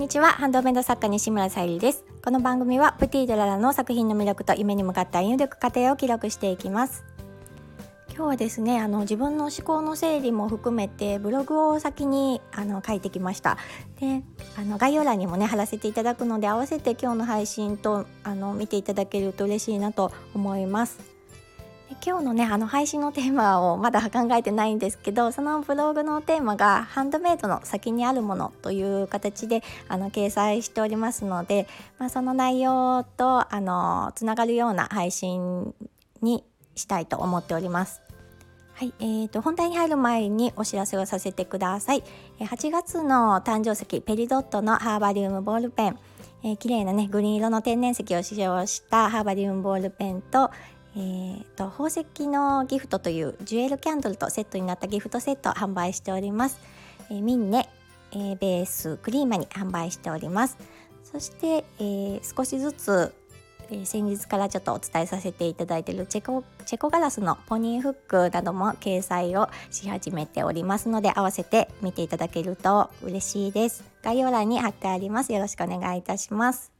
にちは。ハンドメイド作家西村さゆりです。この番組はプティドララの作品の魅力と夢に向かった歩力過程を記録していきます。今日はですねあの自分の思考の整理も含めてブログを先にあの書いてきました。であの概要欄にもね貼らせていただくので合わせて今日の配信とあの見ていただけると嬉しいなと思います。今日のねあの配信のテーマをまだ考えてないんですけどそのブログのテーマがハンドメイドの先にあるものという形であの掲載しておりますので、まあ、その内容とあのつながるような配信にしたいと思っております。はい、えーと、本題に入る前にお知らせをさせてください。8月の誕生石ペリドットのハーバリウムボールペン、えー、綺麗なねグリーン色の天然石を使用したハーバリウムボールペンと、えーと、宝石のギフトというジュエルキャンドルとセットになったギフトセットを販売しております。えー、ミンネ、えー、ベースクリーマに販売しております。そして、えー、少しずつ、えー、先日からちょっとお伝えさせていただいているチェコチェコガラスのポニーフックなども掲載をし始めておりますので合わせて見ていただけると嬉しいです。概要欄に貼ってあります。よろしくお願いいたします。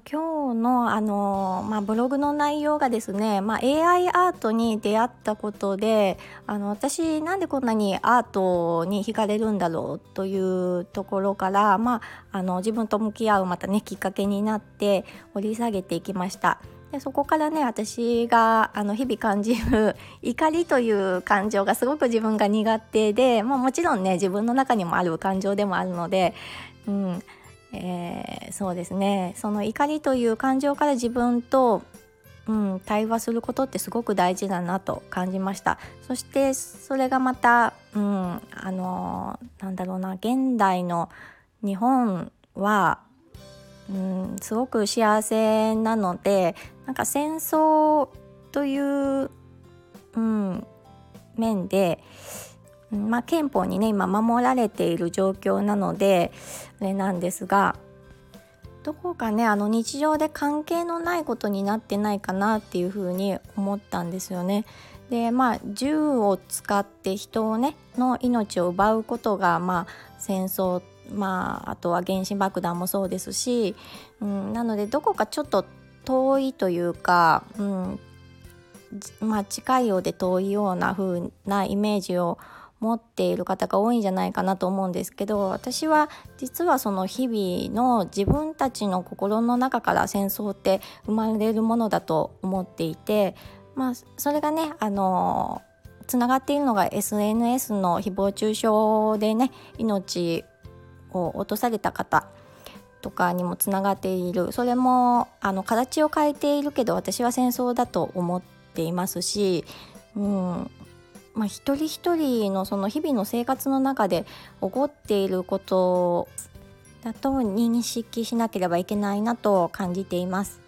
今日のあの、まあ、ブログの内容がですね、まあ、AI アートに出会ったことであの私なんでこんなにアートに惹かれるんだろうというところから、まあ、あの自分と向き合うまたねきっかけになって掘り下げていきました。でそこからね私があの日々感じる 怒りという感情がすごく自分が苦手で、まあ、もちろんね自分の中にもある感情でもあるので、うん、えー、そうですね。その怒りという感情から自分と、うん、対話することってすごく大事だなと感じました。そしてそれがまた、うん、あのなんだろうな現代の日本は、うん、すごく幸せなのでなんか戦争という、うん、面でまあ、憲法にね今守られている状況なのであれなんですがどこかねあの日常で関係のないことになってないかなっていうふうに思ったんですよね。でまあ銃を使って人をねの命を奪うことがまあ戦争まああとは原子爆弾もそうですし、うん、なのでどこかちょっと遠いというか、うんまあ、近いようで遠いような風なイメージを持持っている方が多いんじゃないかなと思うんですけど私は実はその日々の自分たちの心の中から戦争って生まれるものだと思っていてまあそれがねあのつながっているのが SNS の誹謗中傷でね命を落とされた方とかにもつながっている。それもあの形を変えているけど私は戦争だと思っていますし、うん、まあ、一人一人のその日々の生活の中で起こっていることだと認識しなければいけないなと感じています。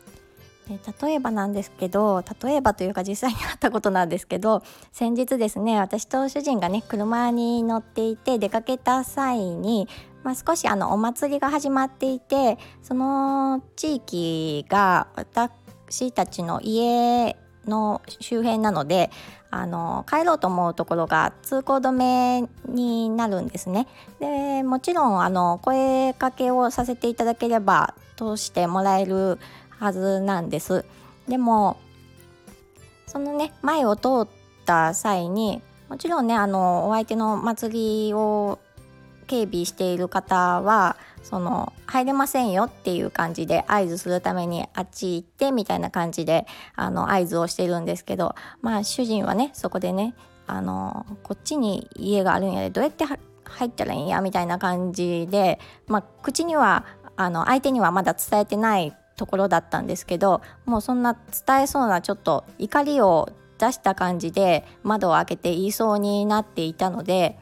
で例えばなんですけど例えばというか実際にあったことなんですけど先日ですね私と主人がね車に乗っていて出かけた際に、まあ、少しあのお祭りが始まっていてその地域が私たちの家の周辺なのであの帰ろうと思うところが通行止めになるんですね。でもちろんあの声かけをさせていただければ通してもらえるはずなんです。でもそのね前を通った際にもちろんねあのお相手の祭りを警備している方はその入れませんよっていう感じで合図するためにあっち行ってみたいな感じであの合図をしてるんですけどまあ主人はねそこでねあのこっちに家があるんやでどうやって入ったらいいんやみたいな感じで、まあ、口にはあの相手にはまだ伝えてないところだったんですけどもうそんな伝えそうなちょっと怒りを出した感じで窓を開けて言いそうになっていたので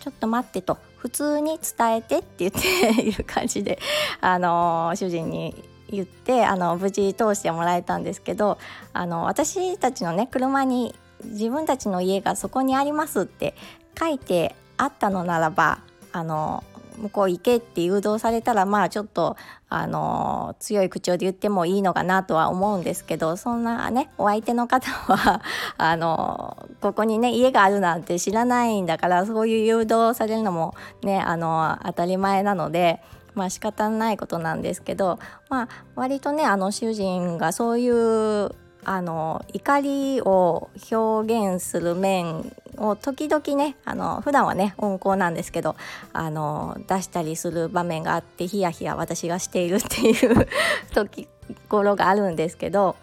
ちょっと待ってと。普通に伝えてって言っている感じで、あの主人に言ってあの無事通してもらえたんですけどあの私たちのね車に自分たちの家がそこにありますって書いてあったのならばあの向こう行けって誘導されたらまあちょっとあの強い口調で言ってもいいのかなとは思うんですけどそんなねお相手の方は あのここにね家があるなんて知らないんだからそういう誘導されるのもねあの当たり前なので。まあ仕方ないことなんですけど、まあ、割とねあの主人がそういうあの怒りを表現する面を時々ねあの普段はね温厚なんですけどあの出したりする場面があってヒヤヒヤ私がしているっていう 時頃があるんですけど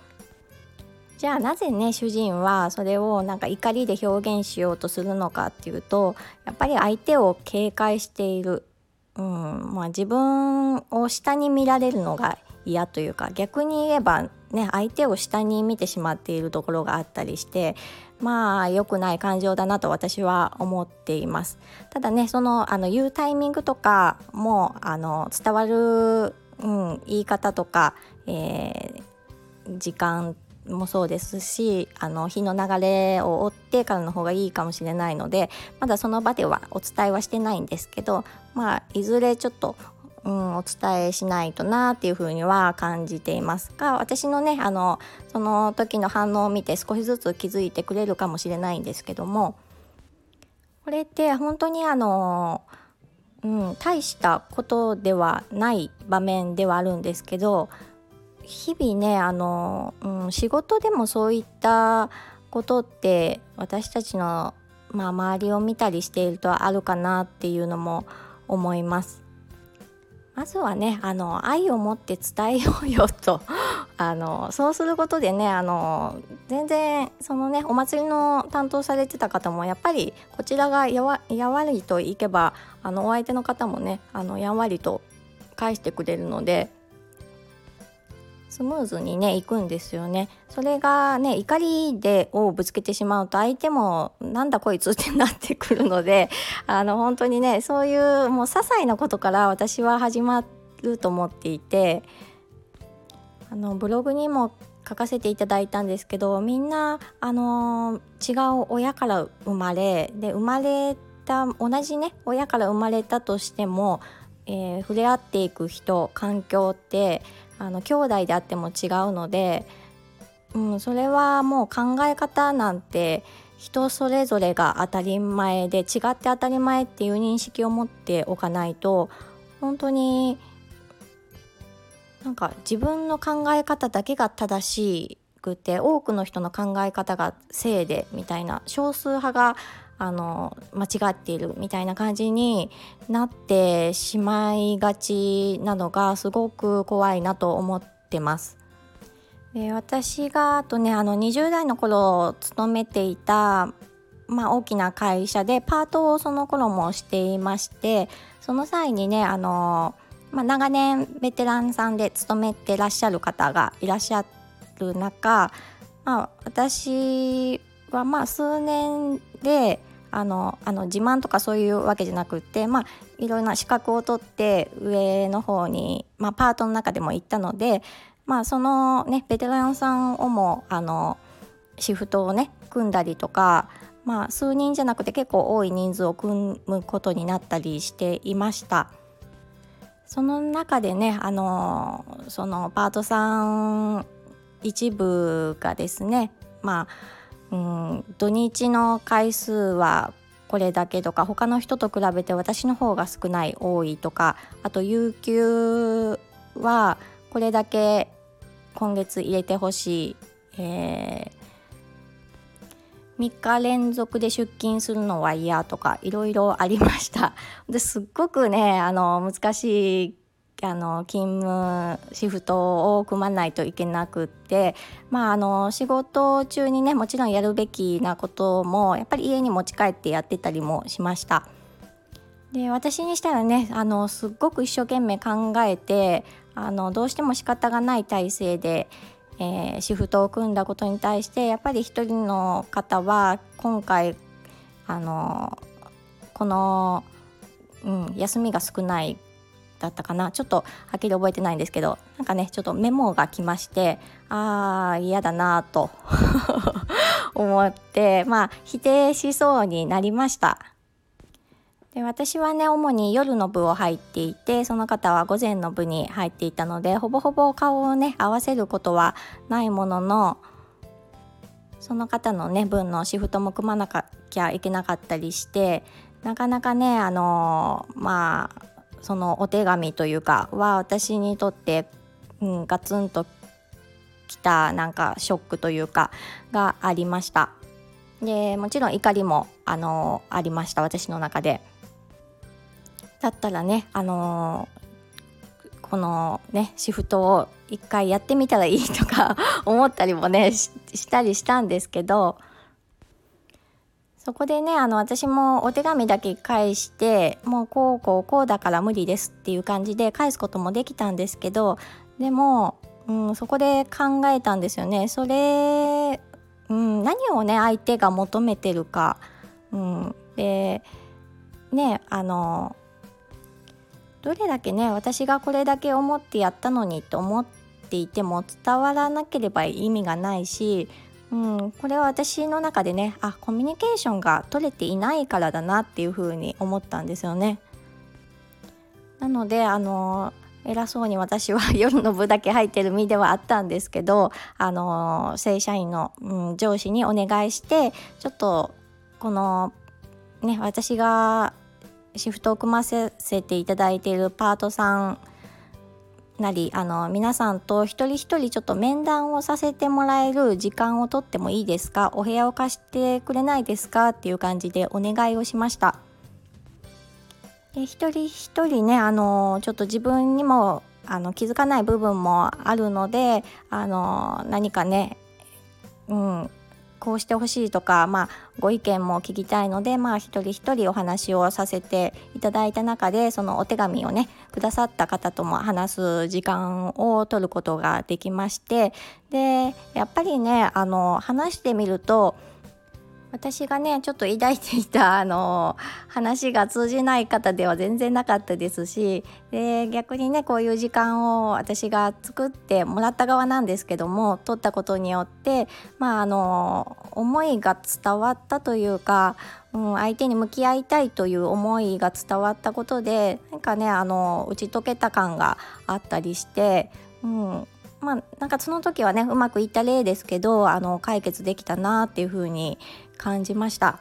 じゃあなぜね主人はそれをなんか怒りで表現しようとするのかっていうとやっぱり相手を警戒している、うんまあ、自分を下に見られるのが嫌というか逆に言えばね相手を下に見てしまっているところがあったりしてまあ良くない感情だなと私は思っています。ただねそのあの言うタイミングとかもあの伝わる、うん、言い方とか、えー、時間もそうですしあの日の流れを追ってからの方がいいかもしれないのでまだその場ではお伝えはしてないんですけどまあいずれちょっとうん、お伝えしないとなっていうふうには感じていますが私のねあのその時の反応を見て少しずつ気づいてくれるかもしれないんですけどもこれって本当にあの、うん、大したことではない場面ではあるんですけど日々ねあの、うん、仕事でもそういったことって私たちの、まあ、周りを見たりしているとあるかなっていうのも思います。まずはねあの愛を持って伝えようよと。あのそうすることでねあの全然そのねお祭りの担当されてた方もやっぱりこちらがやわやわりといけばあのお相手の方もねあのやんわりと返してくれるのでスムーズにね行くんですよね。それがね怒りでをぶつけてしまうと相手もなんだこいつってなってくるので あの本当にねそういうもう些細なことから私は始まると思っていてあのブログにも書かせていただいたんですけどみんなあの違う親から生まれで生まれた同じね親から生まれたとしても、えー、触れ合っていく人環境ってあの兄弟であっても違うので、うん、それはもう考え方なんて人それぞれが当たり前で違って当たり前っていう認識を持っておかないと本当になんか自分の考え方だけが正しくて多くの人の考え方が正でみたいな少数派があの間違っているみたいな感じになってしまいがちなのがすごく怖いなと思ってます。で私があとねあの20代の頃勤めていた、まあ、大きな会社でパートをその頃もしていましてその際にねあの、まあ、長年ベテランさんで勤めてらっしゃる方がいらっしゃる中、まあ、私はまあ数年であのあの自慢とかそういうわけじゃなくってまあいろんな資格を取って上の方に、まあ、パートの中でも行ったので、まあ、そのねベテランさんをもあのシフトをね組んだりとか、まあ、数人じゃなくて結構多い人数を組むことになったりしていました。その中でねあのそのパートさん一部がですねまあうん土日の回数はこれだけとか他の人と比べて私の方が少ない多いとかあと有給はこれだけ今月入れてほしい、えー、3日連続で出勤するのは嫌とかいろいろありました。ですっごくねあの難しいあの勤務シフトを組まないといけなくって、まあ、あの仕事中にねもちろんやるべきなこともやっぱり家に持ち帰ってやってたりもしました。で私にしたらねあのすっごく一生懸命考えてあのどうしても仕方がない体制で、えー、シフトを組んだことに対してやっぱり一人の方は今回あのこの、うん、休みが少ないだったかな？ちょっとはっきり覚えてないんですけどなんかねちょっとメモが来ましてああ嫌だなと 思ってまあ否定しそうになりました。で私はね主に夜の部を入っていてその方は午前の部に入っていたのでほぼほぼ顔をね合わせることはないもののその方のね分のシフトも組まなきゃいけなかったりしてなかなかねあのまあそのお手紙というかは私にとって、うん、ガツンときたなんかショックというかがありました。でもちろん怒りもあのありました私の中で。だったらねあのこのねシフトを一回やってみたらいいとか 思ったりもねしたりしたんですけどそこでねあの私もお手紙だけ返してもうこうこうこうだから無理ですっていう感じで返すこともできたんですけどでも、うん、そこで考えたんですよね。それ、うん、何をね相手が求めてるか、うん、でねあのどれだけね私がこれだけ思ってやったのにと思っていても伝わらなければ意味がないしうん、これは私の中でねあコミュニケーションが取れていないからだなっていうふうに思ったんですよね。なのであの偉そうに私は 夜の部だけ入ってる身ではあったんですけどあの正社員の、うん、上司にお願いしてちょっとこのね私がシフトを組ませていただいているパートさんなりあの皆さんと一人一人ちょっと面談をさせてもらえる時間をとってもいいですか？お部屋を貸してくれないですか？っていう感じでお願いをしました。で一人一人ねあのちょっと自分にもあの気づかない部分もあるのであの何かねうんこうしてほしいとか、まあ、ご意見も聞きたいので、まあ、一人一人お話をさせていただいた中でそのお手紙をねくださった方とも話す時間を取ることができましてでやっぱりねあの話してみると私がねちょっと抱いていたあの話が通じない方では全然なかったですしで逆にねこういう時間を私が作ってもらった側なんですけども取ったことによってまああの思いが伝わったというか、うん、相手に向き合いたいという思いが伝わったことでなんかねあの打ち解けた感があったりして、うん、まあなんかその時はねうまくいった例ですけどあの解決できたなっていうふうに感じました。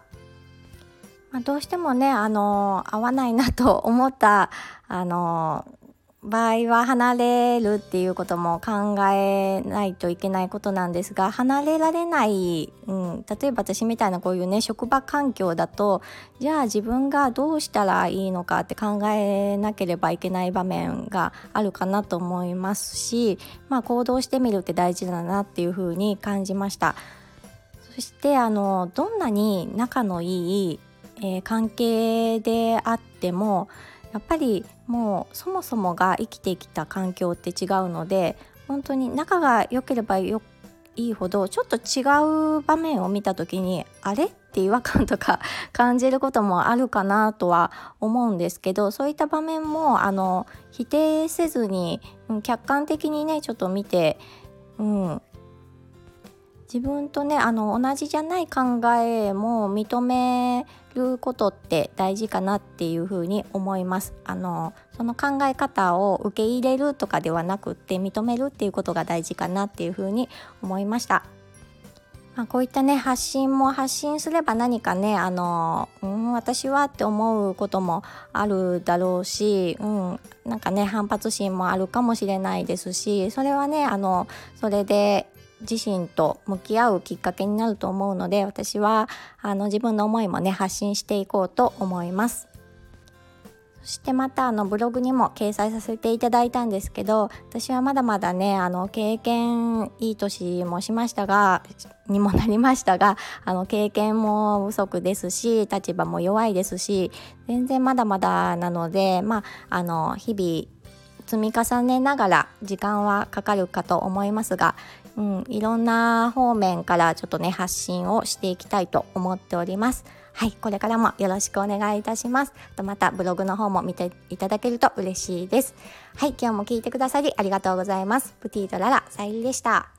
まあ、どうしてもねあの合わないなと思ったあの場合は離れるっていうことも考えないといけないことなんですが離れられない、うん、例えば私みたいなこういうね職場環境だとじゃあ自分がどうしたらいいのかって考えなければいけない場面があるかなと思いますし、まあ、行動してみるって大事だなっていうふうに感じました。そしてあのどんなに仲のいい、えー、関係であってもやっぱりもうそもそもが生きてきた環境って違うので本当に仲が良ければよいいほどちょっと違う場面を見た時にあれ？って違和感とか 感じることもあるかなとは思うんですけどそういった場面もあの否定せずに、客観的にねちょっと見て、うん、自分とねあの同じじゃない考えも認めることって大事かなっていうふうに思いますあのその考え方を受け入れるとかではなくって認めるっていうことが大事かなっていうふうに思いました。まあ、こういったね発信も発信すれば何かねあの、うん、私はって思うこともあるだろうし、うん、なんかね反発心もあるかもしれないですしそれはねあのそれで自身と向き合うきっかけになると思うので私はあの自分の思いもね発信していこうと思います。そしてまたあのブログにも掲載させていただいたんですけど私はまだまだねあの経験いい年もしましたがにもなりましたがあの経験も不足ですし立場も弱いですし全然まだまだなのでまああの日々積み重ねながら時間はかかるかと思いますがうん、いろんな方面からちょっとね発信をしていきたいと思っております。はい、これからもよろしくお願いいたします。とまたブログの方も見ていただけると嬉しいです。はい、今日も聞いてくださりありがとうございます。プティートララさゆりでした。